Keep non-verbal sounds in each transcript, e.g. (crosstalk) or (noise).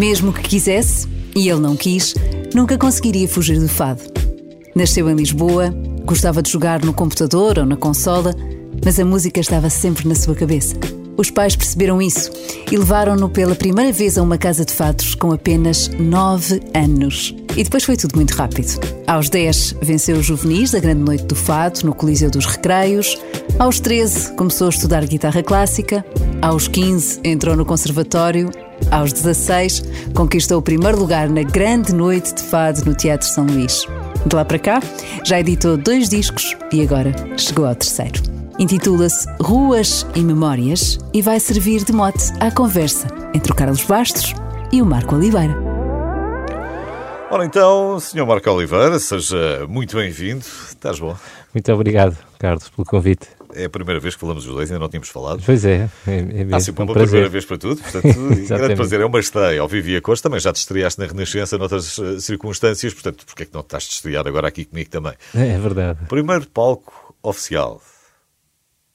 Mesmo que quisesse, e ele não quis, nunca conseguiria fugir do fado. Nasceu em Lisboa, gostava de jogar no computador ou na consola, mas a música estava sempre na sua cabeça. Os pais perceberam isso e levaram-no pela primeira vez a uma casa de fados com apenas 9 anos. E depois foi tudo muito rápido. Aos 10, venceu os juvenis da Grande Noite do Fado, no Coliseu dos Recreios. Aos 13, começou a estudar guitarra clássica. Aos 15, entrou no conservatório. Aos 16, conquistou o primeiro lugar na Grande Noite de Fado no Teatro São Luís. De lá para cá, já editou dois discos e agora chegou ao terceiro. Intitula-se Ruas e Memórias e vai servir de mote à conversa entre o Carlos Bastos e o Marco Oliveira. Ora então, Sr. Marco Oliveira, seja muito bem-vindo. Estás bom? Muito obrigado, Carlos, pelo convite. É a primeira vez que falamos os dois, ainda não tínhamos falado. Pois é, é, é mesmo. Há sempre um uma prazer. primeira vez para tudo, (laughs) portanto, grande prazer. É uma estreia ao Vivo e a Cores, também já te estreaste na Renascença noutras uh, circunstâncias, portanto, porque é que não estás de estrear agora aqui comigo também? É verdade. Primeiro palco oficial.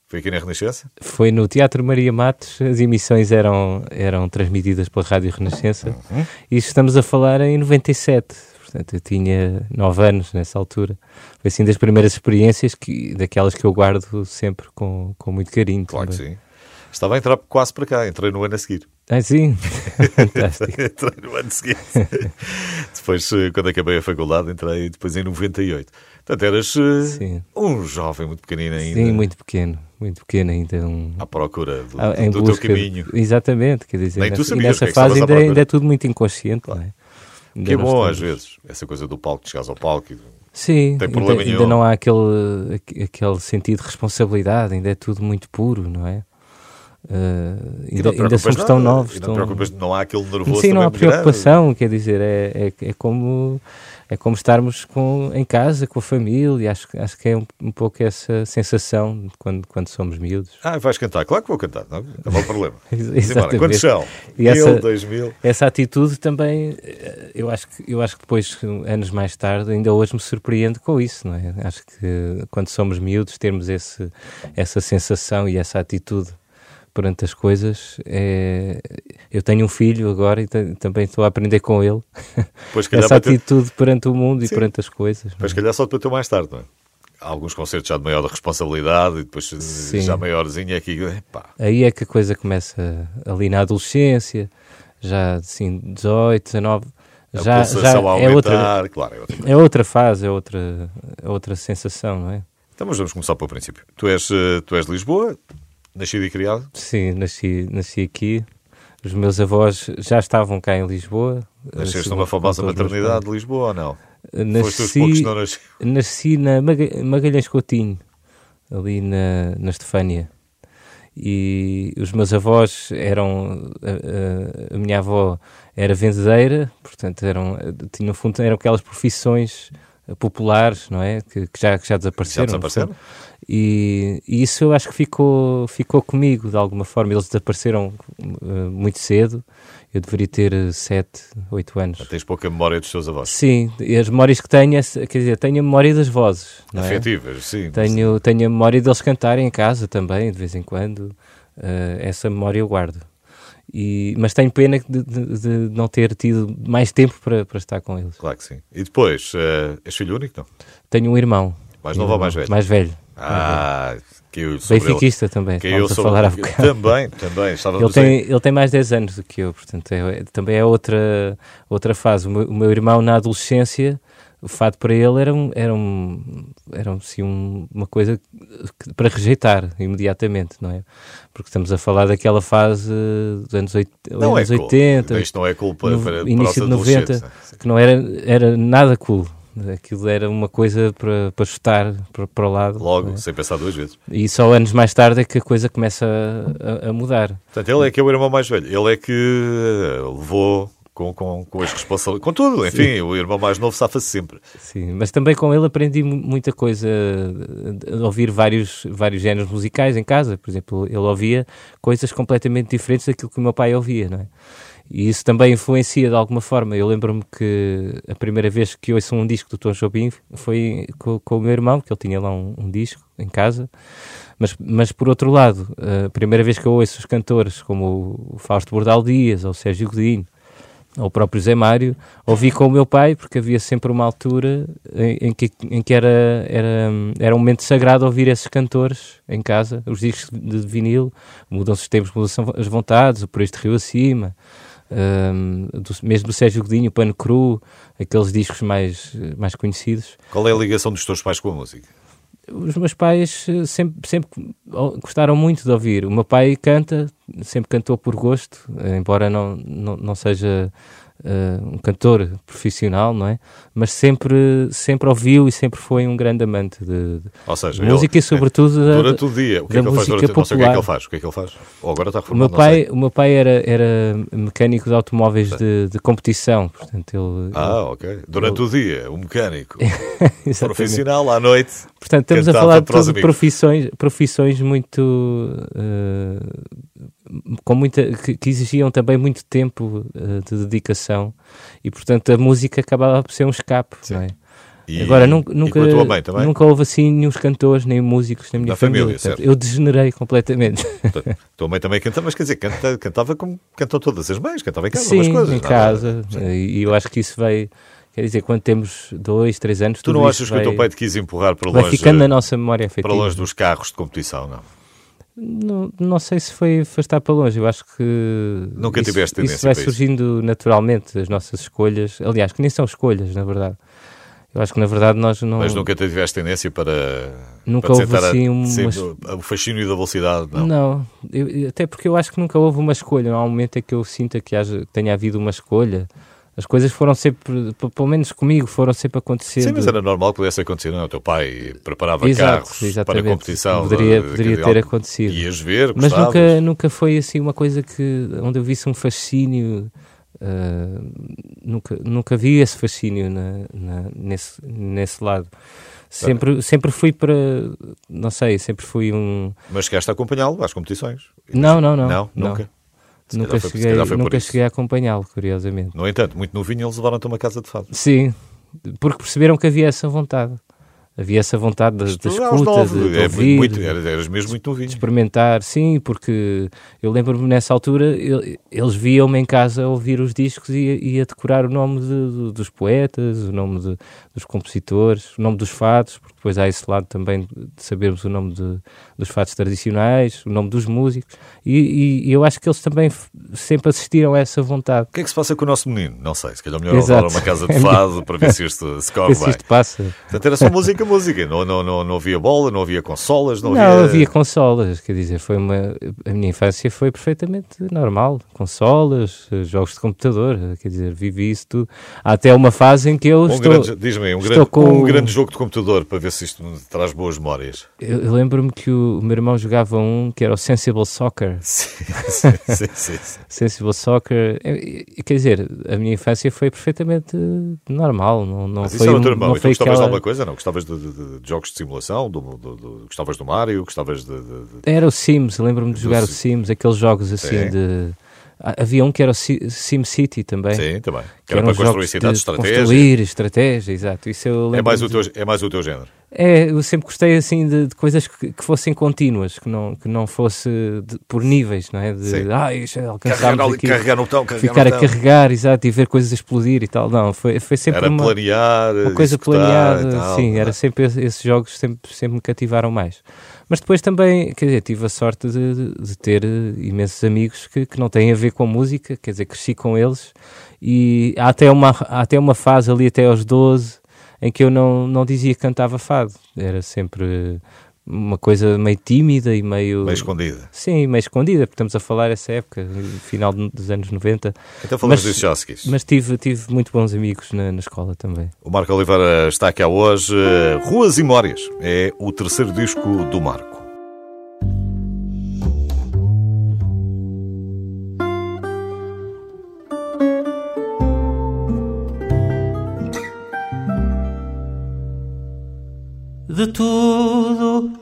Foi aqui na Renascença? Foi no Teatro Maria Matos, as emissões eram, eram transmitidas pela Rádio Renascença Uhum. e estamos a falar em 97, portanto eu tinha 9 anos nessa altura. Foi assim das primeiras experiências, que, daquelas que eu guardo sempre com, com muito carinho. Claro que também. sim. Estava a entrar quase para cá, entrei no ano a seguir. Ah, sim? (laughs) Fantástico. (laughs) entrei no ano seguinte. (laughs) depois, eh, quando acabei a faculdade, entrei depois em 98. Portanto, eras eh, Sim. um jovem muito pequenino ainda. Sim, muito pequeno, muito pequeno ainda. Um, À procura do, Ah, do- busca teu caminho. Exatamente, quer dizer, Nem tu nessa, e sabias o nessa que é que fase ainda, ainda é tudo muito inconsciente, não é? Que é bom às vezes, essa coisa do palco, de chegares ao palco e... Sim, Tem ainda, ainda não há aquele, aqu- aquele sentido de responsabilidade, ainda é tudo muito puro, não é? Uh, ainda, ainda somos nada, tão novos. Não tão- não há aquele nervoso Sim, não há grande. preocupação, quer dizer, é, é, é como é como estarmos com, em casa, com a família, acho, que- acho que é um, um pouco essa sensação quando, quando somos miúdos. Ah, vais cantar? Claro que vou cantar, não, não há problema. (laughs) Ex- Sim, embora. exatamente. Quantos são? E essa- Mil, dois mil? Essa atitude também, eh, eu acho, que, eu acho que depois, anos mais tarde, ainda hoje me surpreende com isso, não é? Acho que quando somos miúdos, termos esse, essa sensação e essa atitude perante as coisas, é... eu tenho um filho agora e ta- também estou a aprender com ele Pois, essa vai ter, atitude perante o mundo e Sim. perante as coisas. não é? calhar só te bateu mais tarde, não é? Há alguns concertos já de maior responsabilidade e depois Sim. já maiorzinho é que... Pá, Aí é que a coisa começa ali na adolescência, já assim 18, 19, a já, já pulsação a é outra, aumentar, claro, é outra. É outra fase, é outra, é outra sensação, não é? Então, mas vamos começar pelo princípio. Tu és, eh, tu és de Lisboa, nascido e criado? Sim, nasci, nasci aqui. Os meus avós já estavam cá em Lisboa. Nasceste numa famosa maternidade de Lisboa ou não? Nasci, nasci na Maga- Magalhães Coutinho, ali na, na Estefânia. E os meus avós eram. A, a- a minha avó era vendedeira, portanto, eram, tinham, eram aquelas profissões populares, não é? Que, que já, que já desapareceram. Já desapareceram? E, e isso eu acho que ficou, ficou comigo de alguma forma. Eles desapareceram eh, muito cedo. Eu deveria ter 7, 8 anos. Tens pouca memória dos teus avós. Sim, e as memórias que tenho, é- quer dizer, tenho a memória das vozes. Não é? Afetivas, sim. Tenho, tenho a memória deles cantarem em casa também, de vez em quando. Eh, essa memória eu guardo. E, mas tenho pena de, de- de não ter tido mais tempo para, para estar com eles. Claro que sim. E depois, eh, és filho único, não? Tenho um irmão. Mais novo ou mais velho? Mais velho. Ah, que eu ele- Benfiquista também, que eu estávamos a sobre- falar. Também, também. Estava Ele tem, ele tem mais 10 anos do que eu, portanto, é- é- também é outra, outra fase. O meu, o meu irmão, na adolescência, o fado para ele era, um, era, um, era assim, um- uma coisa que- para rejeitar imediatamente, não é? Porque estamos a falar daquela fase dos anos, oit- não é anos cool. 80, Isto não é cool para, para, início de 90, adolescentes. que não era, era nada cool. Aquilo era uma coisa para, para chutar para, para o lado. Logo, é? sem pensar duas vezes. E só anos mais tarde é que a coisa começa a- a- mudar. Portanto, ele é que é o irmão mais velho. Ele é que eh, levou com, com, com as responsabilidades. Com tudo, enfim, o irmão mais novo safa-se sempre. Sim, mas também com ele aprendi mu- muita coisa, a ouvir vários, vários géneros musicais em casa. Por exemplo, ele ouvia coisas completamente diferentes daquilo que o meu pai ouvia, não é? E isso também influencia de alguma forma. Eu lembro-me que a primeira vez que ouço um disco do Tom Jobim foi com, com o meu irmão, que ele tinha lá um, um disco em casa. Mas, mas por outro lado, a primeira vez que eu ouço os cantores como o Fausto Bordal Dias ou o Sérgio Godinho, ou o próprio Zé Mário, ouvi com o meu pai, porque havia sempre uma altura em, em, que, em que era, era, era um momento sagrado ouvir esses cantores em casa, os discos de vinil, mudam-se os tempos, mudam-se as vontades, o Por Este Rio Acima, um, do, mesmo do Sérgio Godinho, Pano Cru, aqueles discos mais, mais conhecidos. Qual é a ligação dos teus pais com a música? Os meus pais sempre, sempre gostaram muito de ouvir. O meu pai canta, sempre cantou por gosto, embora não, não, não seja uh, um cantor profissional, não é? Mas sempre, sempre ouviu e sempre foi um grande amante de, Ou seja, de música ele, e sobretudo é, (laughs) durante o dia, o que é que ele faz durante, popular. não sei o que é que ele faz, o que é que ele faz? Ou agora está reformado, o meu pai, o meu pai era, era mecânico de automóveis de, de, competição, portanto ele... Ah, ok. Durante ele... o dia, um mecânico (laughs) profissional, à noite... Portanto, estamos a falar de, de profissões, profissões muito... Uh, com muita, que, que, exigiam também muito tempo uh, de dedicação e portanto a música acabava por ser um escape é? E, Agora, nunca, nunca, nunca houve assim nenhum cantores, nem músicos na minha da família. família eu degenerei completamente. Portanto, tua mãe também canta, mas quer dizer, canta, cantava como cantam todas as mães, cantava em casa Sim, coisas. em casa. E eu acho que isso vai. Quer dizer, quando temos dois, três anos. Tu não achas vai, que o teu pai te quis empurrar para vai longe? ficando na nossa memória afetiva. Para longe dos carros de competição, não? Não, não sei se foi afastar para longe, eu acho que nunca isso, tiveste tendência isso vai surgindo isso. naturalmente, as nossas escolhas, aliás, que nem são escolhas, na verdade. Eu acho que na verdade nós não. Mas nunca tiveste tendência para. Nunca para houve assim uma. O fascínio da velocidade, não? Não, eu, até porque eu acho que nunca houve uma escolha. Não há um momento em que eu sinta que, haja, que tenha havido uma escolha as coisas foram sempre, pelo menos comigo, foram sempre acontecendo. Sim, mas era normal que pudesse acontecer, não? É? O teu pai preparava Exato, carros exatamente. para a competição. Poderia, poderia ter acontecido. Ias ver, Mas nunca, nunca foi assim uma coisa que, onde eu visse um fascínio. Uh, nunca, nunca vi esse fascínio na, na, nesse, nesse lado. Sempre, sempre fui para, não sei, sempre fui um... Mas chegaste a acompanhá-lo às competições? Não, não, não. Não, nunca? Não. Se nunca foi, cheguei, nunca cheguei a acompanhá-lo, curiosamente. No entanto, muito novinho, eles levaram-te a uma casa de fado. Sim, porque perceberam que havia essa vontade. Havia essa vontade de, de escuta, de, de é ouvir, muito, eras mesmo muito novinho. De experimentar, sim, porque eu lembro-me nessa altura, eles viam-me em casa a ouvir os discos e, e a decorar o nome de, dos poetas, o nome dos compositores, o nome dos fados, porque depois há esse lado também de sabermos o nome de, dos fatos tradicionais, o nome dos músicos, e, e, eu acho que eles também sempre assistiram a essa vontade. O que é que se passa com o nosso menino? Não sei, se calhar melhor levar uma casa de fado para ver se isto (laughs) se corre bem. Se isto passa. Portanto, era só música, música, não, não, não, não havia bola, não havia consolas, não, não havia... Havia consolas, quer dizer, foi uma... a minha infância foi perfeitamente normal, consolas, jogos de computador, quer dizer, vivi isso tudo, há até uma fase em que eu um estou... Diz-me, um, grande, com... um grande jogo de computador para ver se isto traz boas memórias. Eu, eu lembro-me que o, o, meu irmão jogava um que era o Sensible Soccer. (laughs) Sim, sim, sim, sim. Sensible Soccer. Quer dizer, a minha infância foi perfeitamente normal. Não, não Mas foi isso era o teu irmão. Não e tu gostavas aquela... de alguma coisa? Não? Gostavas de, de, de jogos de simulação? Do, do, do, gostavas do Mario? Gostavas de. Era o Sims. Lembro-me de jogar o Sims, aqueles jogos assim de Havia um que era o Sim City também. Sim, também. Que, que era para construir cidades de estratégia. Construir estratégia, exato. Isso eu é, mais o teu, é mais o teu género. É, eu sempre gostei assim de, de coisas que, que, fossem contínuas, que não, que não fosse de, por níveis, não é? De, Sim. ah, carregar, aqui, carregar no botão, carregar ficar no a carregar, exato, e ver coisas explodir e tal. Não, foi, foi sempre era uma, planear, uma coisa planeada. Sim, era sempre esses jogos sempre, sempre me cativaram mais. Mas depois também, quer dizer, tive a sorte de, de ter imensos amigos que, que não têm a ver com música, quer dizer, cresci com eles e há até uma, há até uma fase ali até aos 12 em que eu não, não dizia que cantava fado, era sempre uma coisa meio tímida e meio... Meio escondida. Sim, meio escondida, porque estamos a falar essa época, final dos anos 90. Então falamos já se Mas tive, tive muito bons amigos na, na escola também. O Marco Oliveira está aqui hoje. Ruas e Memórias é o terceiro disco do Marco. De tudo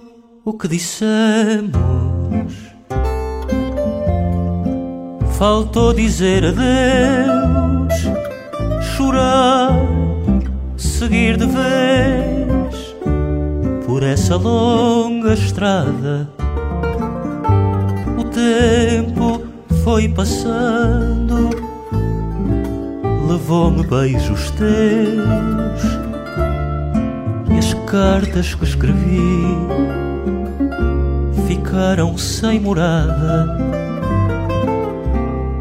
o que dissemos. Faltou dizer adeus, chorar, seguir de vez por essa longa estrada. O tempo foi passando levou-me beijos teus cartas que escrevi ficaram sem morada.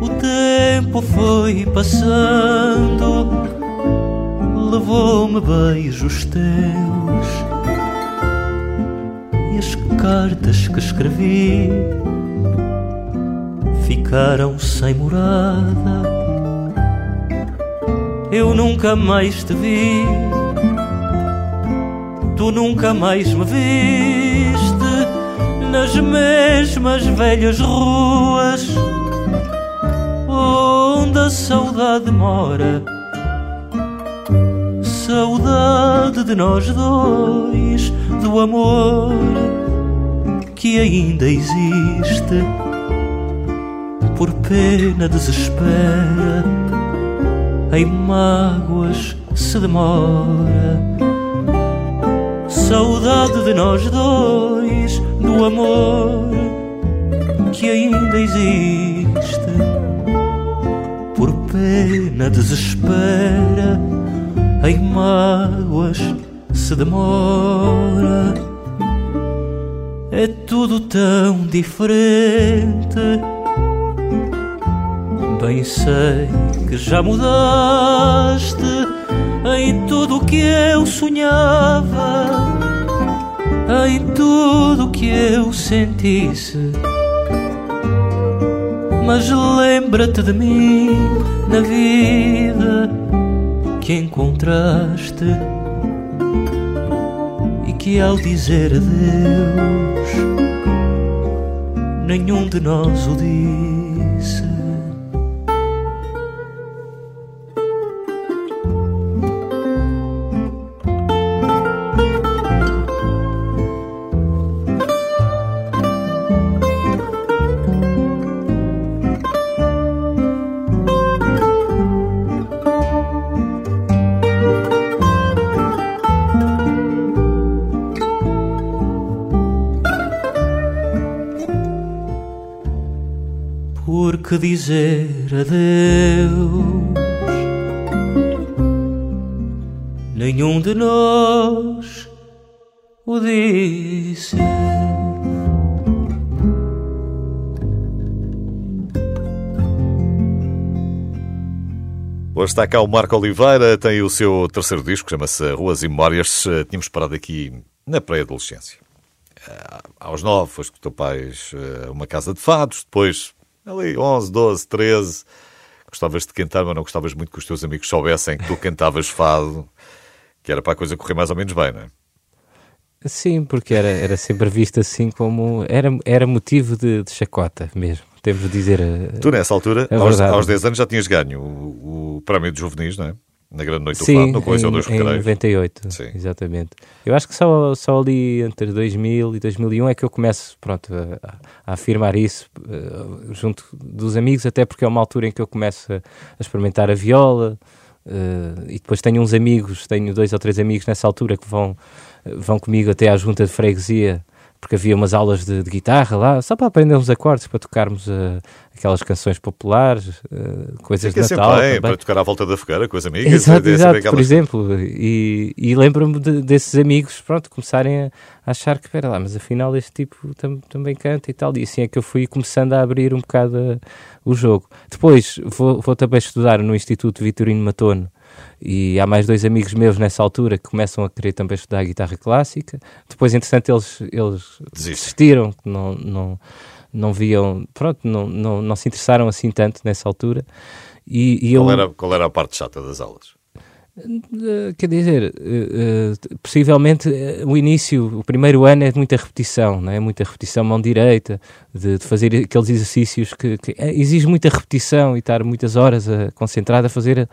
O tempo foi passando, levou-me beijos teus e as cartas que escrevi ficaram sem morada. Eu nunca mais te vi, tu nunca mais me viste nas mesmas velhas ruas onde a saudade mora. Saudade de nós dois, do amor que ainda existe por pena desespera, em mágoas se demora. Saudade de nós dois, do amor que ainda existe, por pena desespera, em mágoas se demora. É tudo tão diferente. Bem sei que já mudaste em tudo que eu sonhava, em tudo que eu sentisse. Mas lembra-te de mim na vida que encontraste e que ao dizer adeus nenhum de nós o disse. Dizer adeus. Nenhum de nós o disse. Hoje está cá o Marco Oliveira, tem o seu terceiro disco, chama-se Ruas e Memórias. Tínhamos parado aqui na pré-adolescência. Ah, aos nove, foste com o teu pai a uma casa de fados, depois ali 11, 12, 13, gostavas de cantar, mas não gostavas muito que os teus amigos soubessem que tu cantavas fado, que era para a coisa correr mais ou menos bem, não é? Sim, porque era, era sempre visto assim como. Era, era motivo de, de chacota mesmo, temos de dizer. A, tu, nessa altura, aos, aos 10 anos, já tinhas ganho o, o prémio de juvenis, não é? Na Grande Noite Sim, do Fado, no Coliseu dos Recreios. em 98, Sim. exatamente. Eu acho que só, só ali entre 2000 e 2001 é que eu começo pronto, a, a afirmar isso uh, junto dos amigos, até porque é uma altura em que eu começo a, a experimentar a viola uh, e depois tenho uns amigos, tenho dois ou três amigos nessa altura que vão, vão comigo até à junta de freguesia porque havia umas aulas de, de, guitarra lá, só para aprender uns acordes, para tocarmos uh, aquelas canções populares, uh, coisas de Natal. Bem, para tocar à volta da fogueira com as amigas. (laughs) Exato, exato aquelas... por exemplo. E, e lembro-me de, desses amigos, pronto, começarem a achar que, espera lá, mas afinal este tipo tam, também canta e tal. E assim é que eu fui começando a abrir um bocado uh, o jogo. Depois vou, vou também estudar no Instituto Vitorino Matono, e há mais dois amigos meus nessa altura que começam a querer também estudar guitarra clássica. Depois, entretanto, eles, eles desistiram, não, não, não viam, pronto, não, não, não se interessaram assim tanto nessa altura. E, e qual, eu... era, qual era a parte chata das aulas? Eh, quer dizer, uh, uh, possivelmente o início, o primeiro ano é de muita repetição, não é? Muita repetição mão direita, de, de fazer aqueles exercícios que, que, exige muita repetição e estar muitas horas concentrado a fazer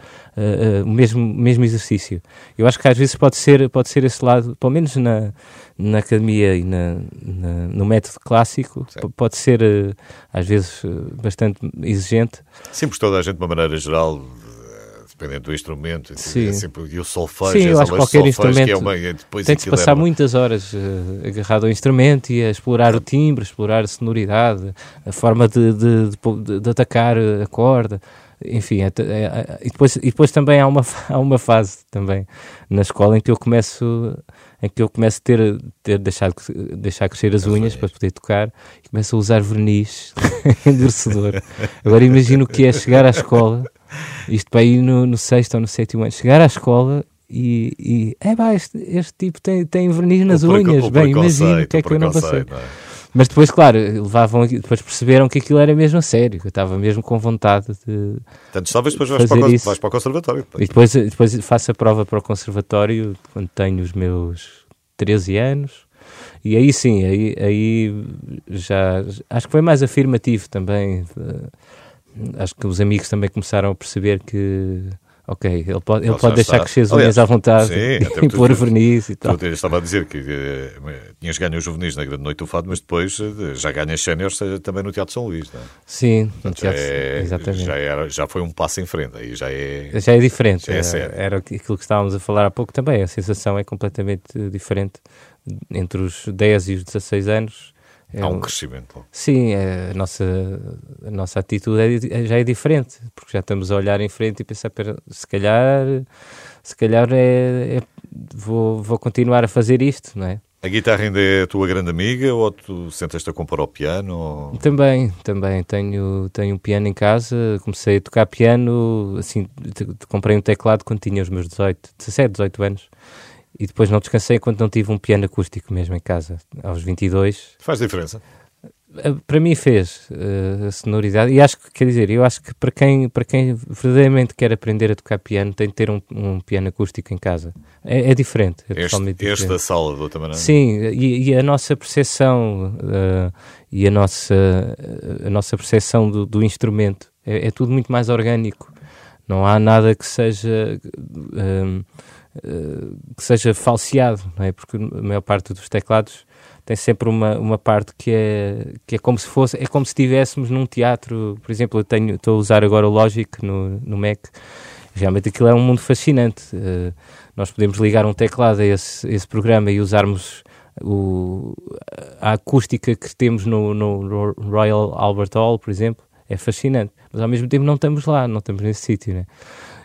o mesmo, mesmo exercício. Eu acho que às vezes pode ser, pode ser esse lado, pelo menos na, na academia e na, na no método clássico, pode ser às vezes bastante exigente. Sim, toda a gente, de uma maneira geral, dependendo do instrumento. Sim. É sempre, e o solfejo, Sim, eu acho que qualquer instrumento que é uma, tem de se passar muitas horas uh, agarrado ao instrumento e a explorar o timbre, explorar a sonoridade, a forma de, de, de, de atacar a corda. enfim, é, é, é, e, depois, e depois também há uma, (laughs) há uma fase também na escola em que eu começo em que eu começo a ter, ter deixado deixar crescer as, as unhas, unhas, para poder tocar e começo a usar verniz (laughs) endurecedor. Agora imagino o que é chegar à escola, isto para ir no, no sexto ou no sétimo ano, chegar à escola e, e é pá, este, este tipo tem, tem verniz nas o unhas, bem, imagino o que é que eu não passei. Não é? Mas depois, claro, levavam, depois perceberam que aquilo era mesmo a sério, que eu estava mesmo com vontade de. Portanto, talvez depois vais para, o, vais para o conservatório. E depois, depois faço a prova para o conservatório quando tenho os meus 13 anos. E aí sim, aí, aí já. Acho que foi mais afirmativo também. Acho que os amigos também começaram a perceber que Ok, ele pode, ele pode deixar crescer as unhas à vontade sim, (laughs) e pôr verniz e tal. Tu estava a dizer que uh, tinhas ganho os juvenis na Grande Noite do Fado, mas depois uh, já ganhas séniores também no Teatro São Luís, não é? Sim, no teatro, já, é, exatamente. Já, era, já foi um passo em frente, aí já é... Já é diferente, já é era, era aquilo que estávamos a falar há pouco também, a sensação é completamente diferente entre os 10 e os 16 anos Há um crescimento. Sim, é, a, nossa, a nossa atitude é, é, já é diferente, porque já estamos a olhar em frente e pensar, se calhar, se calhar é, é, vou, vou continuar a fazer isto, não é? A guitarra ainda é a tua grande amiga ou tu sentas-te a comprar o piano? Ou... Também, também. Tenho, tenho um piano em casa. Comecei a tocar piano, assim, comprei um teclado quando tinha os meus 18, 17, 18 anos e depois não descansei enquanto não tive um piano acústico mesmo em casa, aos 22. Faz diferença? Eh, para mim fez uh, a sonoridade e acho que, quer dizer, eu acho que para quem, para quem verdadeiramente quer aprender a tocar piano tem de ter um, um piano acústico em casa. É, é diferente. É este, diferente. sala, de outra maneira. Sim, e, e a nossa percepção uh, e a nossa, a nossa percepção do, do instrumento é, é, tudo muito mais orgânico. Não há nada que seja... Uh, que seja falseado, não é? Porque a maior parte dos teclados tem sempre uma, uma parte que é, que é como se fosse, é como se estivéssemos num teatro, por exemplo, eu tenho, estou a usar agora o Logic no, no Mac, realmente aquilo é um mundo fascinante, uh, nós podemos ligar um teclado a esse, esse programa e usarmos o, a acústica que temos no, no Royal Albert Hall, por exemplo, é fascinante, mas ao mesmo tempo não estamos lá, não estamos nesse sítio, né?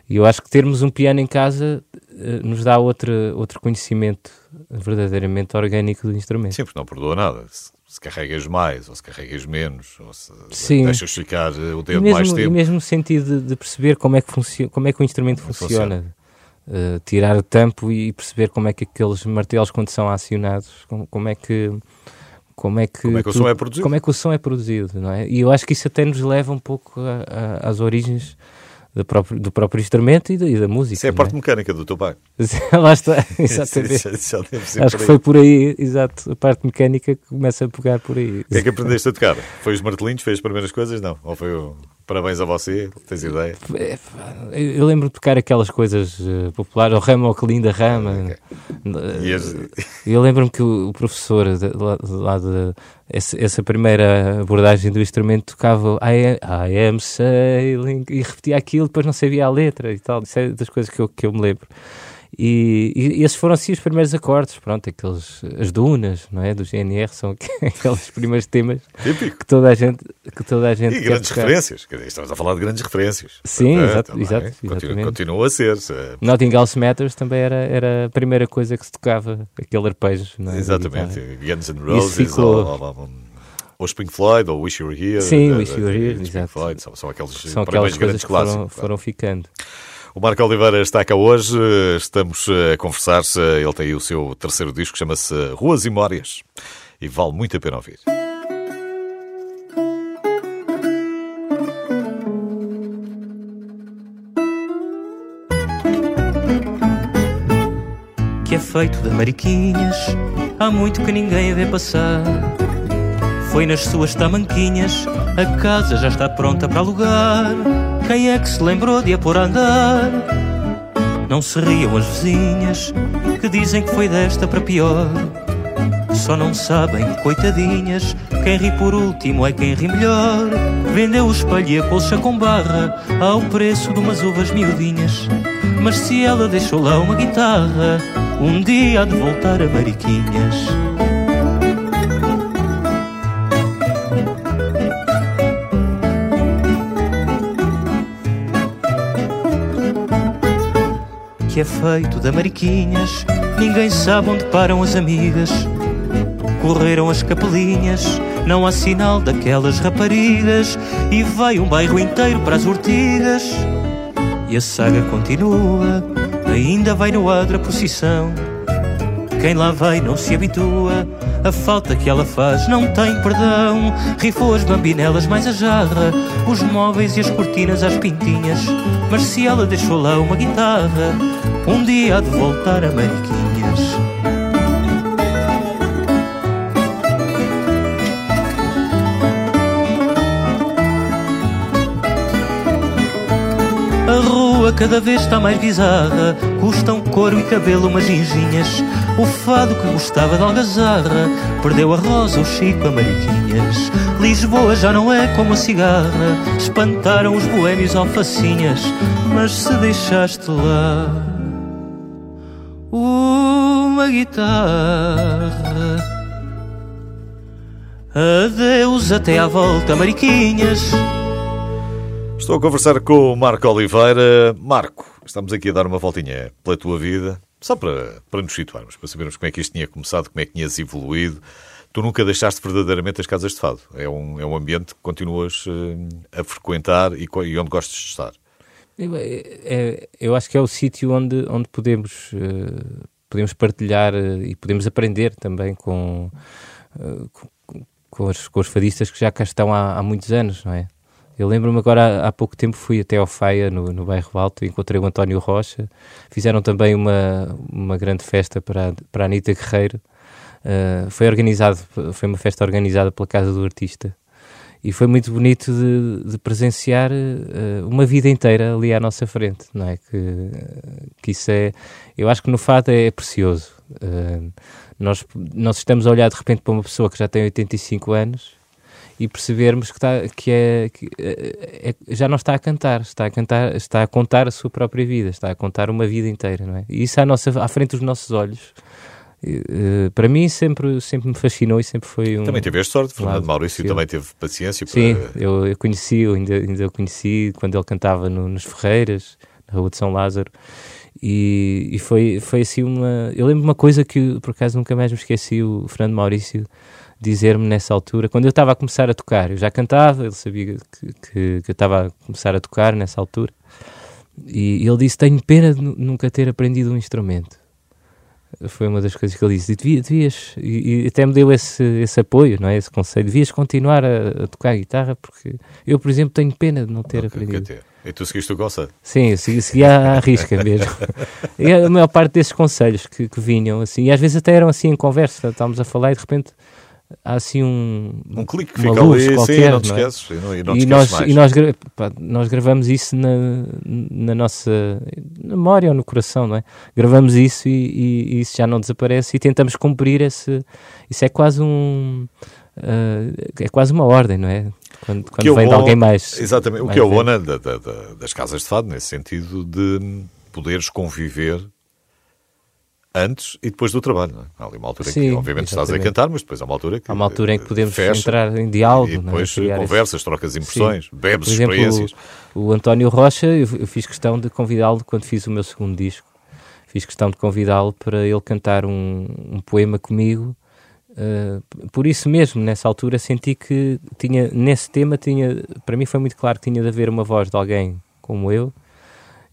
E eu acho que termos um piano em casa uh, nos dá outro, outro conhecimento verdadeiramente orgânico do instrumento. Sim, porque não perdoa nada. Se, se carregas mais ou se carregas menos, ou se Sim. deixas ficar eh, o dedo mesmo, mais tempo. E mesmo sentido de, de, perceber como é que, funciona, como é que o instrumento funciona. funciona. Uh, tirar o tampo e perceber como é que aqueles martelos, quando são acionados, como, como é que como é que, como é que o som é produzido. Como é que o som é produzido, não é? E eu acho que isso até nos leva um pouco a, a, às origens do próprio, do próprio instrumento e da, e da música. Isso é a parte é? mecânica do teu pai. (laughs) Lá está, (laughs) exatamente. Acho que foi por aí, exato, a parte mecânica que começa a pegar por aí. O que é que aprendeste a tocar? Foi os martelinhos, fez as primeiras coisas? Não? Ou foi o... Parabéns a você, tens ideia? É, eu lembro de tocar aquelas coisas uh, populares, o ramo que linda rama. Okay. Eu lembro-me que o professor de, lá de essa, essa, primeira abordagem do instrumento tocava I am, I am sailing e repetia aquilo, depois não sabia a letra e tal. Isso é das coisas que eu, que eu me lembro. E, e, esses foram assim os primeiros acordes, pronto, aqueles, as dunas, não é, do GNR, são (laughs) aqueles primeiros temas Típico. que toda a gente que toda a gente E grandes tocar. referências, estamos a falar de grandes referências. Sim, exato, exato, continua, continua, a ser. Nothing Else Matters também era, era a primeira coisa que se tocava, aquele arpejo. É, Exatamente, Guns N' Roses, ficou... ou, Spring Floyd, ou Wish You Were Here. Sim, Wish You Were Here, exato. Floyd, são, são aqueles são aquelas coisas que foram, foram ficando. O Marco Oliveira está cá hoje, estamos a conversar, ele tem o seu terceiro disco, chama-se Ruas e Memórias, e vale muito a pena ouvir. Que é feito de mariquinhas, há muito que ninguém a vê passar. Foi nas suas tamanquinhas, a casa já está pronta para alugar. Quem é que se lembrou de a pôr a andar? Não se riam as vizinhas que dizem que foi desta para pior. Só não sabem coitadinhas, quem ri por último é quem ri melhor. Vendeu o espelho e a colcha com barra ao preço de umas uvas miudinhas. Mas se ela deixou lá uma guitarra, um dia há de voltar a Mariquinhas. Que é feito de mariquinhas, ninguém sabe onde param as amigas. Correram as capelinhas, não há sinal daquelas raparigas, e vai um bairro inteiro para as ortigas. E a saga continua, ainda vai no adro a procissão. Quem lá vai não se habitua, a falta que ela faz não tem perdão. Rifou as bambinelas mais a jarra, os móveis e as cortinas às pintinhas. Mas se ela deixou lá uma guitarra, um dia há de voltar a Mariquinhas. Cada vez está mais bizarra Custam couro e cabelo umas ginginhas. O fado que gostava de algazarra Perdeu a rosa, o chico, a mariquinhas. Lisboa já não é como a cigarra. Espantaram os boêmios alfacinhas Mas se deixaste lá Uma guitarra. Adeus até à volta, mariquinhas Estou a conversar com o Marco Oliveira. Marco, estamos aqui a dar uma voltinha pela tua vida, só para, para nos situarmos, para sabermos como é que isto tinha começado, como é que tinhas evoluído. Tu nunca deixaste verdadeiramente as casas de fado. É um, é um ambiente que continuas uh, a frequentar e, e, onde gostas de estar. É, é, eu acho que é o sítio onde, onde podemos, uh, podemos partilhar uh, e podemos aprender também com, com, com, os, com os fadistas que já cá estão há, há muitos anos, não é? Eu lembro-me agora, há, pouco tempo, fui até ao Faia, no, no bairro Alto, e encontrei o António Rocha. Fizeram também uma, uma grande festa para, para a Anitta Guerreiro. Uh, foi organizado, foi uma festa organizada pela Casa do Artista. E foi muito bonito de, de presenciar uh, uma vida inteira ali à nossa frente, não é? Que, que isso é... Eu acho que no fado é, é precioso. Uh, nós, nós estamos a olhar de repente para uma pessoa que já tem 85 anos e percebermos que, está, que, é, que é, é, já não está a cantar, está a cantar, está a contar a sua própria vida, está a contar uma vida inteira, não é? E isso à, nossa, à frente dos nossos olhos, uh, para mim sempre, sempre me fascinou e sempre foi um... Também teve sorte, Fernando Maurício também teve paciência para... Sim, eu, eu conheci, eu ainda, ainda o conheci quando ele cantava no, nos Ferreiras, na Rua de São Lázaro, e, e foi, foi assim uma... Eu lembro uma coisa que por acaso nunca mais me esqueci, o Fernando Maurício dizer-me nessa altura, quando eu estava a começar a tocar, eu já cantava, ele sabia que, que, que eu estava a começar a tocar nessa altura, e ele disse: Tenho pena de nunca ter aprendido um instrumento. Foi uma das coisas que ele disse. E devia, devias, e, e, até me deu esse, esse apoio, não é? esse conselho. Devias continuar a, a tocar guitarra, porque eu, por exemplo, tenho pena de não ter aprendido. E tu seguiste o conselho? Sim, eu segui, segui à, à (laughs) risca mesmo. e a maior parte desses conselhos que, que vinham, assim, e às vezes até eram assim em conversa, estávamos a falar e de repente há assim um um clique que fica ali, qualquer, sim, não te é? esqueces, não, e, não e nós, e nós, pá, nós gravamos isso na, na nossa memória ou no coração, não é? Gravamos isso e, e, e, isso já não desaparece e tentamos cumprir esse, isso é quase um, uh, é quase uma ordem, não é? Quando, quando vem bom, de alguém mais. Exatamente, mais o que é o bom da, da, das casas de fado, nesse sentido de poderes conviver antes e depois do trabalho. É? Há ali uma altura Sim, em que, obviamente, exatamente. estás a cantar, mas depois há uma altura que. Há uma altura em que podemos fecha, entrar em diálogo. E depois é? conversas, esse... trocas impressões, Sim. bebes Por exemplo, experiências. O, o António Rocha, eu, eu fiz questão de convidá-lo quando fiz o meu segundo disco. Fiz questão de convidá-lo para ele cantar um, um poema comigo. Uh, por isso mesmo, nessa altura, senti que tinha, nesse tema, tinha, para mim foi muito claro que tinha de haver uma voz de alguém como eu,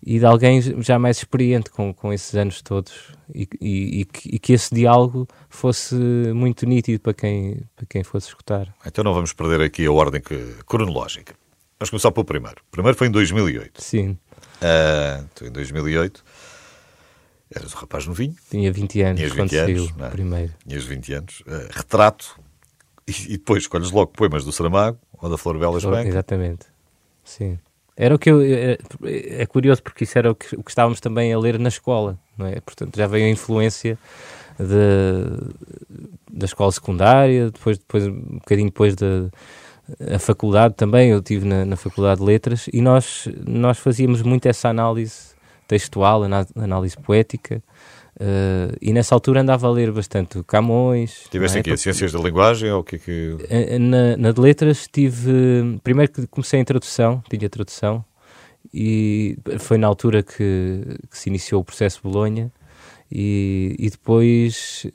e de alguém já mais experiente com, com esses anos todos e, e, e, que, e, que, esse diálogo fosse muito nítido para quem, para quem fosse escutar. Então não vamos perder aqui a ordem que, cronológica. Vamos começar pelo primeiro. O primeiro foi em 2008. Sim. Uh, então, em 2008 eras um rapaz novinho. Tinha 20 anos Tinhas 20 quando anos, saiu é? primeiro. Tinhas 20 anos. Uh, retrato e, depois escolhes logo poemas do Saramago ou da Flor Bela Espanca. Exatamente. Sim. Era o que eu. É, é curioso porque isso era o que, o que, estávamos também a ler na escola, não é? Portanto, já veio a influência de, da escola secundária, depois, depois um bocadinho depois da faculdade também. Eu tive na, na faculdade de letras e nós, nós fazíamos muito essa análise textual, análise poética. Uh, e nessa altura andava a ler bastante Camões. Tiveste é? aqui Ciências da Linguagem ou o que é que... Eh, na, na de Letras tive... Primeiro que comecei em tradução, tinha tradução, e foi na altura que, que se iniciou o processo Bolonha e, e, depois,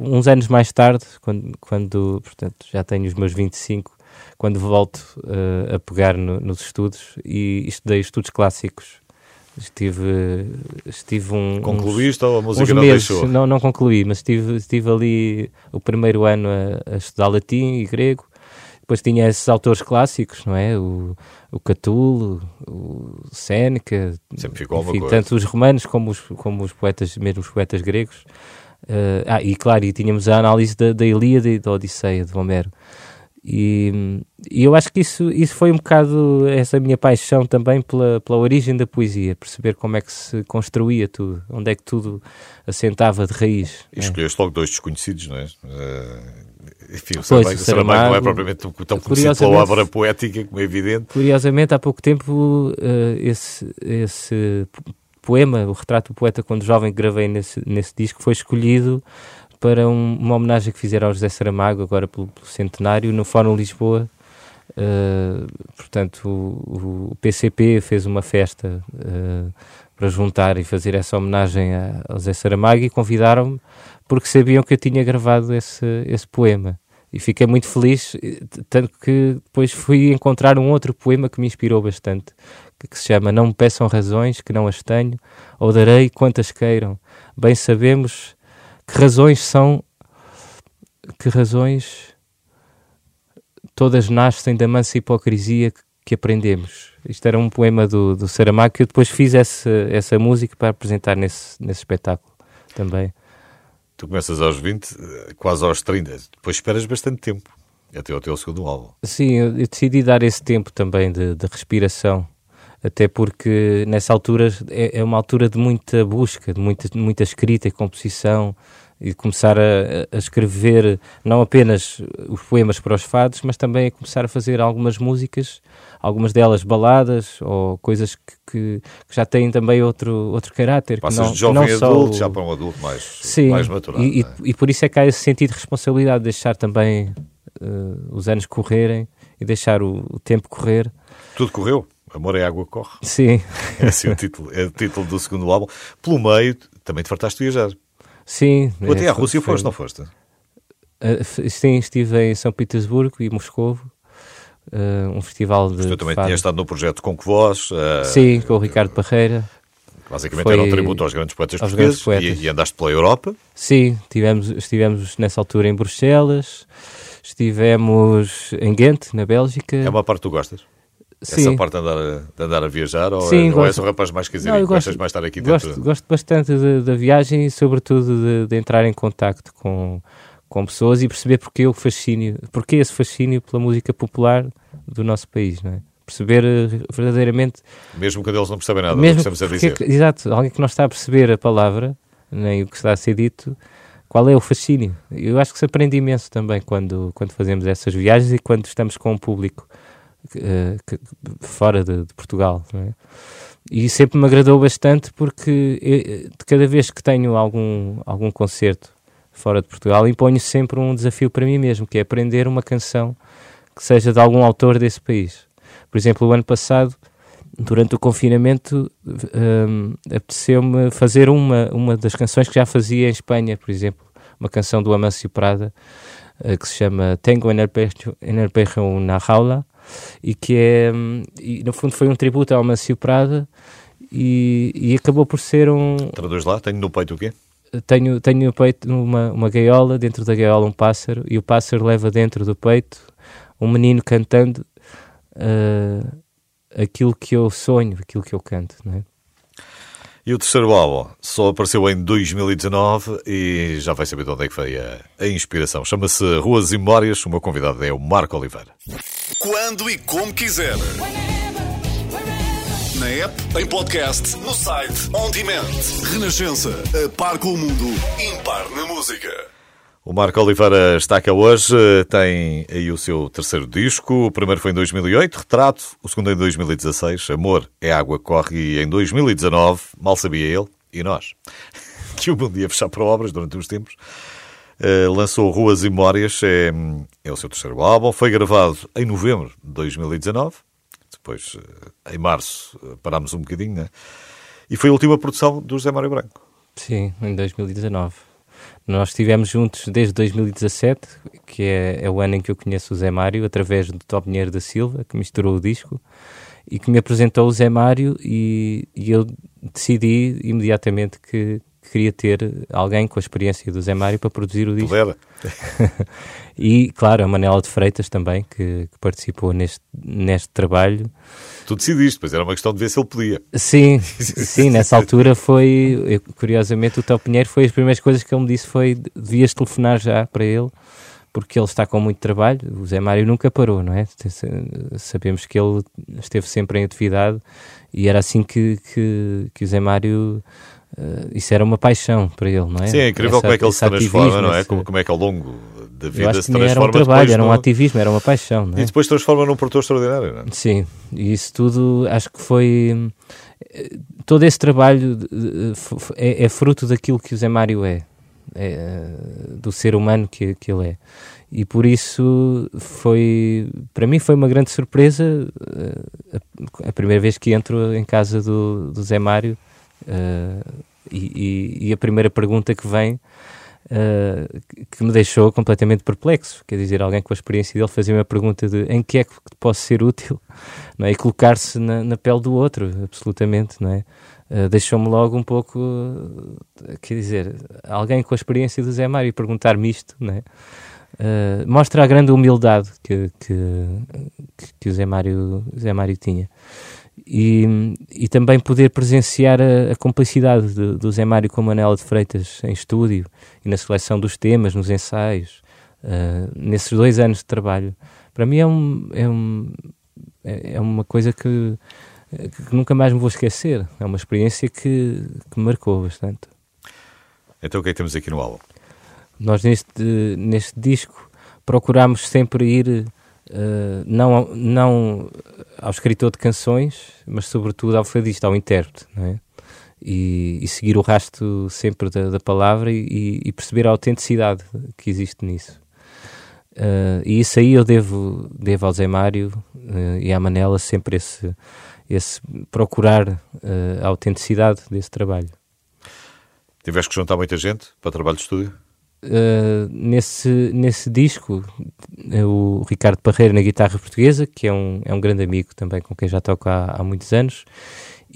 uns anos mais tarde, quando, quando portanto, já tenho os meus 25, quando volto uh, a pegar no, nos estudos e estudei estudos clássicos. Estive, estive um. Concluíste uns, ou a música não meses, deixou? Não, não concluí, mas estive, estive ali o primeiro ano a, a estudar latim e grego depois tinha esses autores clássicos, não é? O, o Catulo, o Séneca, Sempre ficou enfim, coisa. tanto os romanos como os, como os poetas, mesmo os poetas gregos. Uh, ah, e claro, e tínhamos a análise da, da Ilíada e da Odisseia, de Homero. E, e, eu acho que isso, isso foi um bocado essa minha paixão também pela, pela origem da poesia, perceber como é que se construía tudo, onde é que tudo assentava de raiz. E escolheste logo dois desconhecidos, não é? Uh, enfim, o Pois, Saramago, o Saramago não é propriamente tão conhecido pela obra poética, como é evidente. Curiosamente, há pouco tempo, eh, esse, esse po- poema, o retrato do poeta quando jovem que gravei nesse, nesse disco, foi escolhido para um- uma homenagem que fizeram ao José Saramago, agora pelo, pelo centenário, no Fórum Lisboa. Eh, portanto, o, o PCP fez uma festa eh, para juntar e fazer essa homenagem a- ao José Saramago e convidaram-me porque sabiam que eu tinha gravado esse, esse poema. E fiquei muito feliz, eh, tanto que depois fui encontrar um outro poema que me inspirou bastante, que, que se chama Não me peçam razões, que não as tenho, ou darei quantas queiram. Bem sabemos que razões são, que razões todas nascem da mansa hipocrisia que, que aprendemos. Isto era um poema do, do Saramago que eu depois fiz essa, essa música para apresentar nesse, nesse espetáculo também. Tu começas aos 20, eh, quase aos 30, depois esperas bastante tempo, até ao teu segundo álbum. Sim, eu eu decidi dar esse tempo também de, de respiração, até porque nessa altura é, é uma altura de muita busca, de muita, de muita escrita e composição, e começar a, a escrever não apenas os poemas para os fados, mas também a começar a fazer algumas músicas, algumas delas baladas ou coisas que, que- que já têm também outro, outro caráter. Passas não, de jovem não só adulto o- já para um adulto mais, Sim, mais maturado. e, e- é? e por isso é que há esse sentido de responsabilidade, de deixar também eh, os anos correrem e deixar o, o tempo correr. Tudo correu, Amor é Água Corre. Sim, (laughs) É assim o título, é o título do segundo álbum. Pelo meio, também te fartaste viajar. sim. Tu até à foi- Rússia foi- foste, não foste? F- sim, estive em São Petersburgo e Moscovo, eh, um festival de. Tu também fado. tinhas estado no projeto Com Que Voz. eh, Sim, com o Ricardo Parreira. Basicamente Foi era um tributo aos grandes poetas aos portugueses grandes poetas. E, e andaste pela Europa. Sim, tivemos, estivemos nessa altura em Bruxelas, estivemos em Ghent, na Bélgica. É uma parte que tu gostas? Sim. Essa parte de andar a, de andar a viajar? Ou, Sim, é, ou és gosto. um rapaz mais Não, e gostas gosto- mais de estar aqui dentro? Gosto, gosto bastante da viagem e, sobretudo, de, de entrar em contacto com, com pessoas e perceber porque o fascínio, porque esse fascínio pela música popular do nosso país, não é? Perceber eh, verdadeiramente, Mesmo quando eles não percebem nada mesmo que estamos a dizer. exato, alguém que não está a perceber a palavra, nem o que está a ser dito, qual é o fascínio? Eu acho que se aprende imenso também quando, quando fazemos essas viagens e quando estamos com um público que- fora de, de Portugal, é? E sempre me agradou bastante porque eu, de cada vez que tenho algum, algum concerto fora de Portugal, imponho sempre um desafio para mim mesmo, que é aprender uma canção que seja de algum autor desse país. Por exemplo, o ano passado, durante o confinamento, hum, apeteceu-me fazer uma, uma das canções que já fazia em Espanha, por exemplo, uma canção do Amancio Prada, eh, que se chama Tengo en el pecho, en el pecho una jaula, e que é, e no fundo foi um tributo ao Amancio Prada, e, e acabou por ser um, Traduz lá, tenho no peito o quê? tenho, tenho no peito uma, uma gaiola, dentro da gaiola um pássaro, e o pássaro leva dentro do peito um menino cantando ah, aquilo que eu sonho, aquilo que eu canto, não é? E o terceiro álbum só apareceu em 2019 e já vai saber de onde é que a, a inspiração. Chama-se Ruas e Memórias. O meu convidado é o Marco Oliveira. Quando e como quiser. Na app, em podcast, no site, on demand. Renascença, a par com o mundo, impar na música. O Marco Oliveira está cá hoje, tem aí o seu terceiro disco. O primeiro foi em 2008, Retrato. O segundo em 2016, Amor é Água Corre. E em 2019, mal sabia ele, e nós, (laughs) que o mundo ia fechar para obras durante uns tempos. eh, lançou Ruas e Memórias, é, é o seu terceiro álbum. Foi gravado em novembro de 2019. Depois, eh, em março, eh, parámos um bocadinho, né? E foi a última produção do José Mário Branco. Sim, em 2019. Nós estivemos juntos desde 2017, que é, é, o ano em que eu conheço o Zé Mário, através do Top da Silva, que misturou o disco e que me apresentou o Zé Mário e, e eu decidi imediatamente que, queria ter alguém com a experiência do Zé Mário para produzir o disco. (laughs) e, claro, a Manela de Freitas também, que, que, participou neste, neste trabalho. Tu decidiste, pois era uma questão de ver se ele podia. Sim, (laughs) sim, nessa altura foi, eu, curiosamente, o Tó Pinheiro foi as primeiras coisas que ele me disse foi, devias telefonar já para ele, porque ele está com muito trabalho, o Zé Mário nunca parou, não é? Sabemos que ele esteve sempre em atividade e era assim que, que, que o Zé Mário Uh, isso era uma paixão para ele, não é? Sim, é incrível Essa, como é que ele se transforma, não é? Como, como é que ao longo da vida se transforma. Era um trabalho, era um ativismo, era uma paixão. Não é? E depois transforma num produtor extraordinário, não é? Sim, e isso tudo acho que foi. Eh, todo esse trabalho é, é fruto daquilo que o Zé Mário é, é eh, do ser humano que, que ele é. E por isso foi, para mim foi uma grande surpresa a, a primeira vez que entro em casa do, do Zé Mário Uh, e, e, a primeira pergunta que vem uh, que me deixou completamente perplexo, quer dizer, alguém com a experiência dele fazia uma pergunta de em que é que posso ser útil não é? e colocar-se na, na, pele do outro, absolutamente, não é? Uh, deixou-me logo um pouco, quer dizer, alguém com a experiência do Zé Mário perguntar-me isto, não é? Uh, mostra a grande humildade que, que, que o Zé Mário, Zé Mário tinha e, e também poder presenciar a, a complicidade de, do Zé Mário com a Manela de Freitas em estúdio e na seleção dos temas, nos ensaios, uh, nesses dois anos de trabalho, para mim é, um, é, um, é, é uma coisa que, que, nunca mais me vou esquecer. É uma experiência que, que me marcou bastante. Então o que é que temos aqui no álbum? Nós neste, neste disco procurámos sempre ir uh, não, não ao escritor de canções, mas sobretudo ao fadista, ao intérprete, é? E, e, seguir o rasto sempre da, da palavra e, e, perceber a autenticidade que existe nisso. Uh, e isso aí eu devo, devo ao Zé Mário uh, e à Manela sempre esse, esse procurar uh, a autenticidade desse trabalho. Tiveste que juntar muita gente para o trabalho de estúdio? Uh, nesse, nesse disco, é o Ricardo Parreira na guitarra portuguesa, que é um, é um grande amigo também com quem já toco há, há muitos anos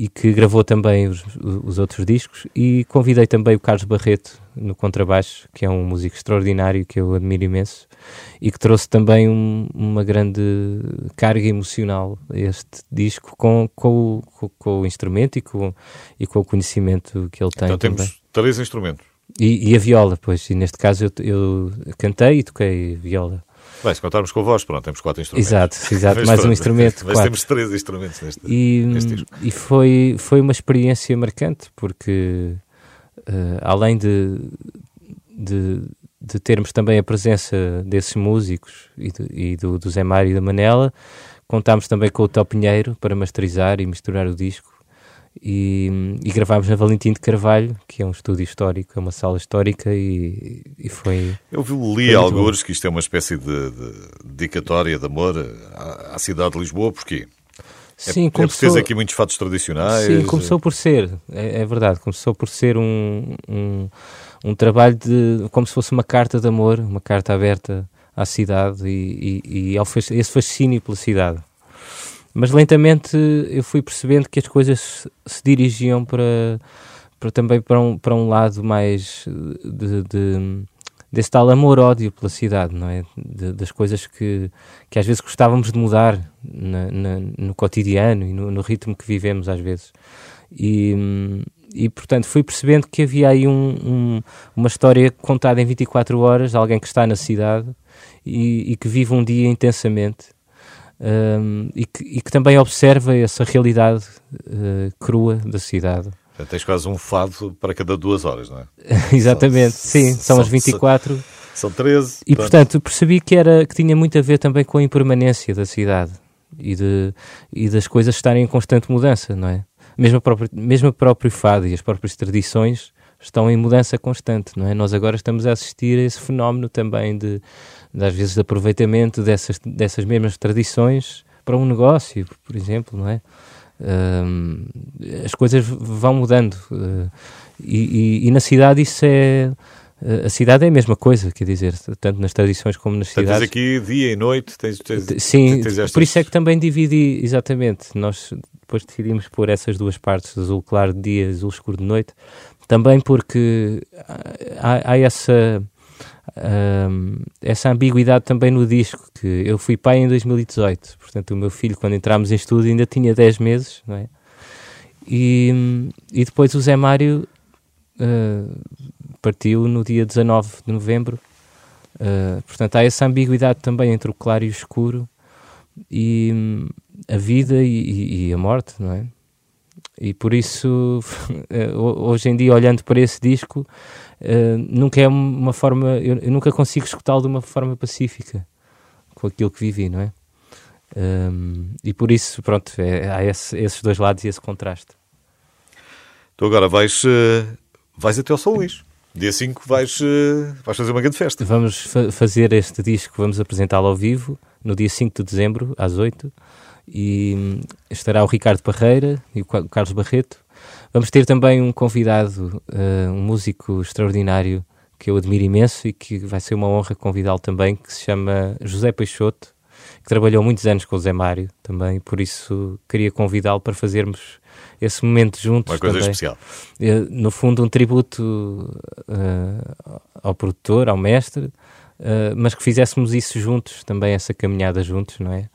e que gravou também os, os, outros discos. E convidei também o Carlos Barreto no contrabaixo, que é um músico extraordinário que eu admiro imenso e que trouxe também um, uma grande carga emocional a este disco com, com, com, com, o instrumento e com, e com o conhecimento que ele tem. Então temos também. três instrumentos. E, e, a viola, pois, e neste caso eu, eu cantei e toquei viola. Bem, se contarmos com a voz, pronto, temos quatro instrumentos. Exato, (laughs) exato mais um instrumento. Mas quatro. temos três instrumentos neste, e, neste disco. E foi, foi uma experiência marcante, porque uh, além de, de, de, termos também a presença desses músicos e, de, e do, do Zé Mário e da Manela, contámos também com o Top Pinheiro para masterizar e misturar o disco e, e, gravámos na Valentim de Carvalho, que é um estúdio histórico, é uma sala histórica e, e foi. Eu li alguns que isto é uma espécie de, de dedicatória de amor à, à, cidade de Lisboa, porquê? É sim, é, começou... É aqui muitos fatos tradicionais. Sim, começou por ser, é, é verdade, começou por ser um, um, um, trabalho de como se fosse uma carta de amor, uma carta aberta à cidade e, e, e ao, esse fascínio pela cidade. Mas lentamente eu fui percebendo que as coisas se dirigiam para, para também para um, para um lado mais de, de desse tal amor-ódio pela cidade, não é? De, das coisas que, que às vezes gostávamos de mudar na, na, no cotidiano e no, no, ritmo que vivemos às vezes. E, e portanto fui percebendo que havia aí um, um, uma história contada em 24 horas alguém que está na cidade e, e que vive um dia intensamente um, e, que, e, que, também observa essa realidade uh, crua da cidade. Já tens quase um fado para cada duas horas, não é? (laughs) Exatamente, são, sim, são, são as 24. São 13. E pronto. portanto percebi que, era, que tinha muito a ver também com a impermanência da cidade e, de, e das coisas estarem em constante mudança, não é? Mesmo o próprio, mesmo o próprio fado e as próprias tradições estão em mudança constante, não é? Nós agora estamos a assistir a esse fenómeno também de, de às vezes, de aproveitamento dessas, dessas mesmas tradições para um negócio, por exemplo, não é? Um, as coisas vão mudando uh, e, e, e, na cidade isso é a cidade é a mesma coisa, quer dizer, tanto nas tradições como nas cidades. Tens aqui dia e noite, tens, tens sim, tens estas... por isso é que também dividi exatamente. Nós depois decidimos pôr essas duas partes, azul claro de dia, azul escuro de noite, também porque há, há essa essa ambiguidade também no disco, que eu fui pai em 2018, portanto o meu filho quando entramos em estúdio ainda tinha 10 meses, não é? E, e depois o Zé Mário uh, partiu no dia 19 de novembro, uh, portanto há essa ambiguidade também entre o claro e o escuro, e um, a vida e, e, a morte, não é? E por isso, (laughs) hoje em dia, olhando para esse disco, uh, nunca é uma forma, eu, nunca consigo escutá-lo de uma forma pacífica com aquilo que vivi, não é? Um, e por isso, pronto, é, há esse, esses dois lados e esse contraste. Tu agora vais, uh, vais até ao São Luís. Dia 5 vais, vais fazer uma grande festa. Vamos fa fazer este disco, vamos apresentá-lo ao vivo no dia 5 de dezembro, às 8 e estará o Ricardo Parreira e o Carlos Barreto Vamos ter também um convidado, uh, um músico extraordinário que eu admiro imenso e que vai ser uma honra convidá-lo também, que se chama José Peixoto, que trabalhou muitos anos com o Zé Mário também, por isso queria convidá-lo para fazermos esse momento juntos. Uma coisa também. especial. Uh, no fundo, um tributo uh, ao produtor, ao mestre, mas que fizéssemos isso juntos, também essa caminhada juntos, não é?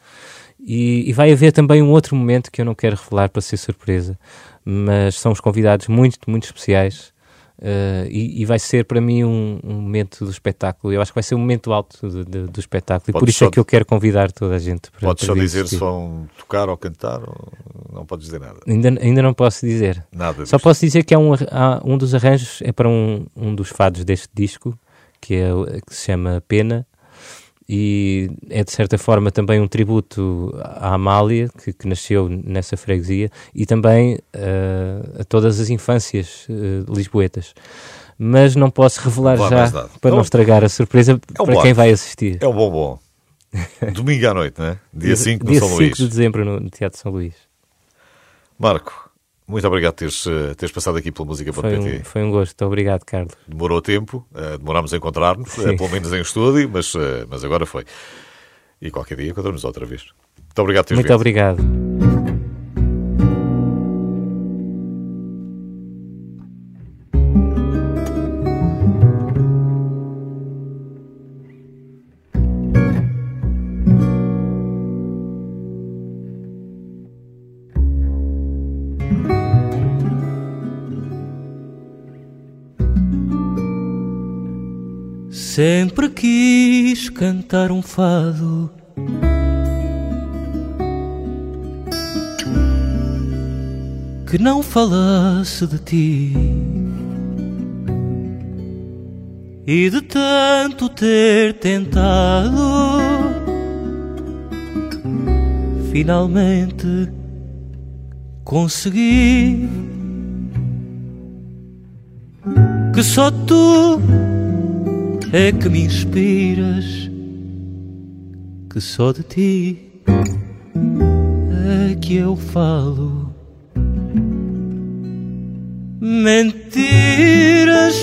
E, e, vai haver também um outro momento que eu não quero revelar para ser surpresa, mas são os convidados muito, muito especiais. Uh, e, e, vai ser para mim um, um, momento do espetáculo. Eu acho que vai ser um momento alto de, do espetáculo. Podes e por isso é que eu quero convidar toda a gente para Podes para só dizer se vão tocar ou cantar, ou não podes dizer nada? Ainda, ainda não posso dizer. Nada. Só posso dizer que há um, há um dos arranjos, é para um, um dos fados deste disco, que, é, que se chama Pena, e é de certa forma também um tributo à Amália, que, que nasceu nessa freguesia, e também uh, a todas as infâncias uh, lisboetas. Mas não posso revelar já para não, não estragar a surpresa é para quem vai assistir. É o bom bom. Domingo à noite, não é? Dia (laughs) 5 no Dia São 5 Luís. de dezembro no Teatro São Luís. Marco, muito obrigado por teres, eh, teres passado aqui pela música.pt. Foi, um, foi um gosto, obrigado, Carlos. Demorou tempo, uh, demorámos a encontrar-nos, uh, pelo menos em estúdio, mas, uh, mas agora foi. E qualquer dia encontramos outra vez. Muito obrigado por teres Muito vindo. obrigado. Sempre quis cantar um fado. Que não falasse de ti e de tanto ter tentado, finalmente consegui que só tu é que me inspiras, que só de ti é que eu falo. Mentiras,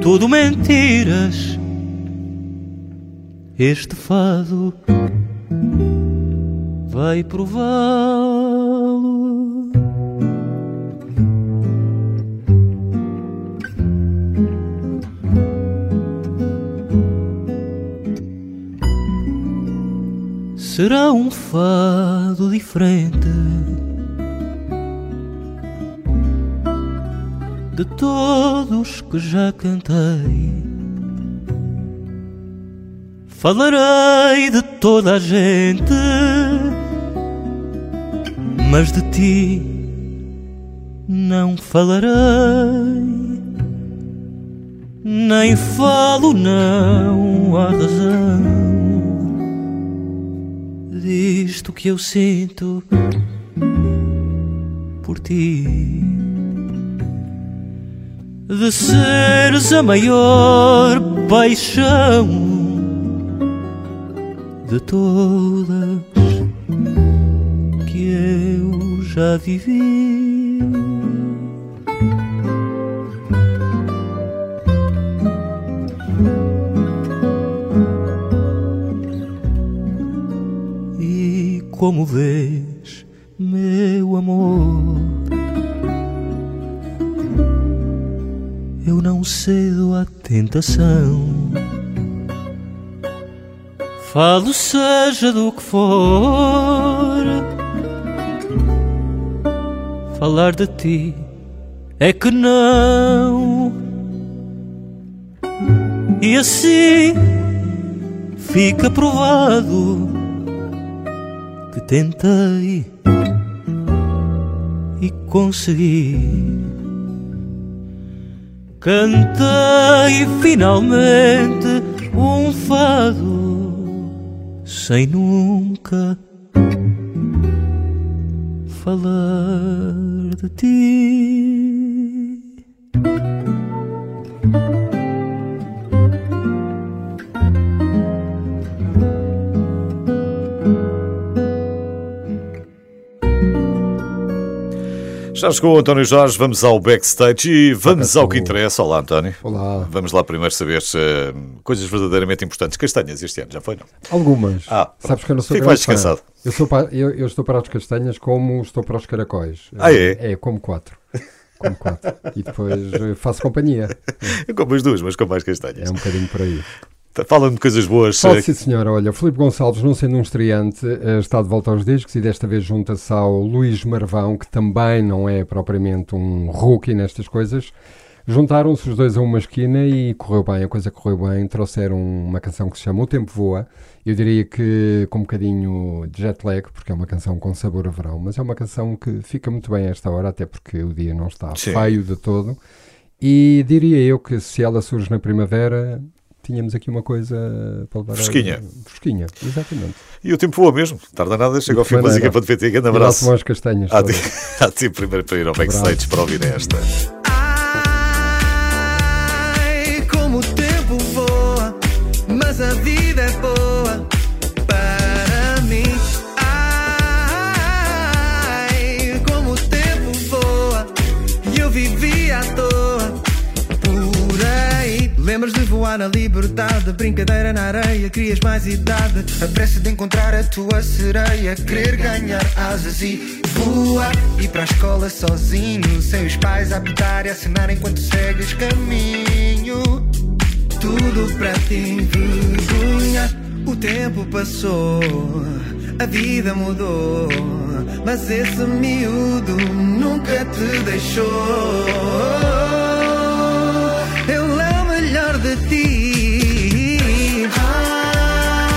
tudo mentiras. Este fado vai prová-lo. Será um fado diferente de todos que já cantei. Falarei de toda a gente, mas de ti não falarei. Nem falo, não há razão isto que eu sinto por ti. De seres a maior paixão de todas que eu já vivi. Vês, meu amor, eu não cedo à tentação. Falo seja do que for. Falar de ti é que não. E assim fica provado que tentei e consegui. Cantei finalmente um fado sem nunca falar de ti. Já chegou o António Jorge, vamos ao backstage e vamos ao que interessa. Olá, António. Olá. Vamos lá primeiro saber se, uh, coisas verdadeiramente importantes. Castanhas este ano, já foi, não? Algumas. Ah, Sabes que eu não sou Fico mais descansado. Eu, sou pa- eu, eu estou para as castanhas como estou para os caracóis. Ah, é? É, como quatro. Como quatro. e depois eh, faço companhia. (laughs) Eu como as duas, mas com mais castanhas. É um bocadinho por aí. Fala-me de coisas boas. Eh, sim, senhora. Olha, Filipe Gonçalves, não sendo um estreante, eh, está de volta aos discos e desta vez junta-se ao Luís Marvão, que também não é propriamente um rookie nestas coisas. Juntaram-se os dois a uma esquina e correu bem, a coisa correu bem. Trouxeram uma canção que se chama O Tempo Voa. Eu diria que com um bocadinho de jet lag, porque é uma canção com sabor a verão, mas é uma canção que fica muito bem a esta hora, até porque o dia não está Sim. feio de todo. E diria eu que se ela surge na primavera, tínhamos aqui uma coisa para levar a- Fresquinha. Fresquinha, exatamente. E o tempo voa mesmo. Tarda nada, chega ao fim música para te PT. Grande abraço. vão as castanhas. Há ir (laughs) primeiro para ir ao backstage Abraço. para ouvir esta. Na liberdade, brincadeira na areia, crias mais idade. A pressa de encontrar a tua sereia, querer ganhar asas e voar. Ir para a escola sozinho, sem os pais a apitar e assinar enquanto segues caminho. Tudo para te envergonhar. O tempo passou, a vida mudou. Mas esse miúdo nunca te deixou. De ti. Ai,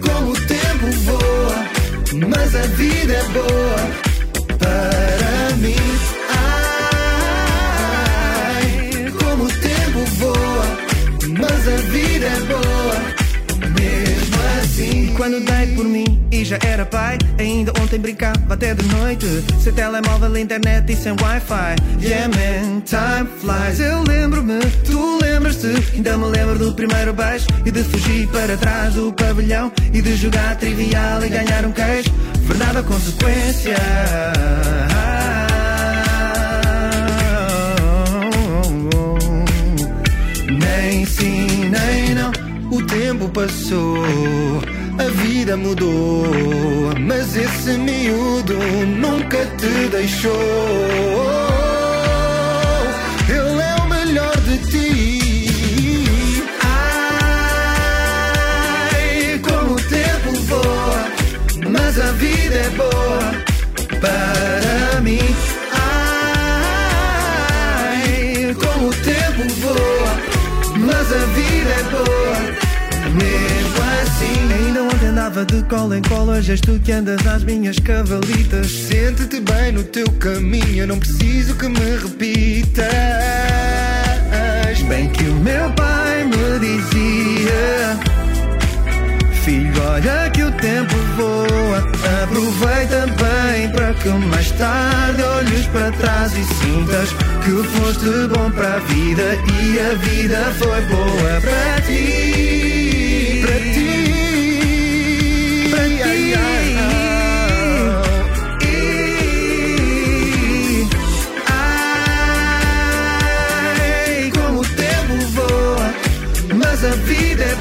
como o tempo voa, mas a vida é boa para mim. Ai, como o tempo voa, mas a vida é boa. Mesmo assim, quando dei por mim e já era pai, ainda ontem brincava até de noite. Sem telemóvel, internet e sem Wi-Fi. Yeah, man, time flies. Eu lembro-me, tu lembras-te. Ainda me lembro do primeiro beijo e de fugir para trás do pavilhão e de jogar trivial e ganhar um queijo. Verdade ou consequência? Nem sim, nem não. O tempo passou, a vida mudou. Mas esse miúdo nunca te deixou. Ele é o melhor de ti. Ai, como o tempo voa, mas a vida é boa para mim. Andava de cola em cola. És tu que andas às minhas cavalitas. Sente-te bem no teu caminho. Eu não preciso que me repitas. Bem que o meu pai me dizia. Filho, olha que o tempo voa. Aproveita bem para que mais tarde olhes para trás e sintas que foste bom para a vida e a vida foi boa para ti. essa vida.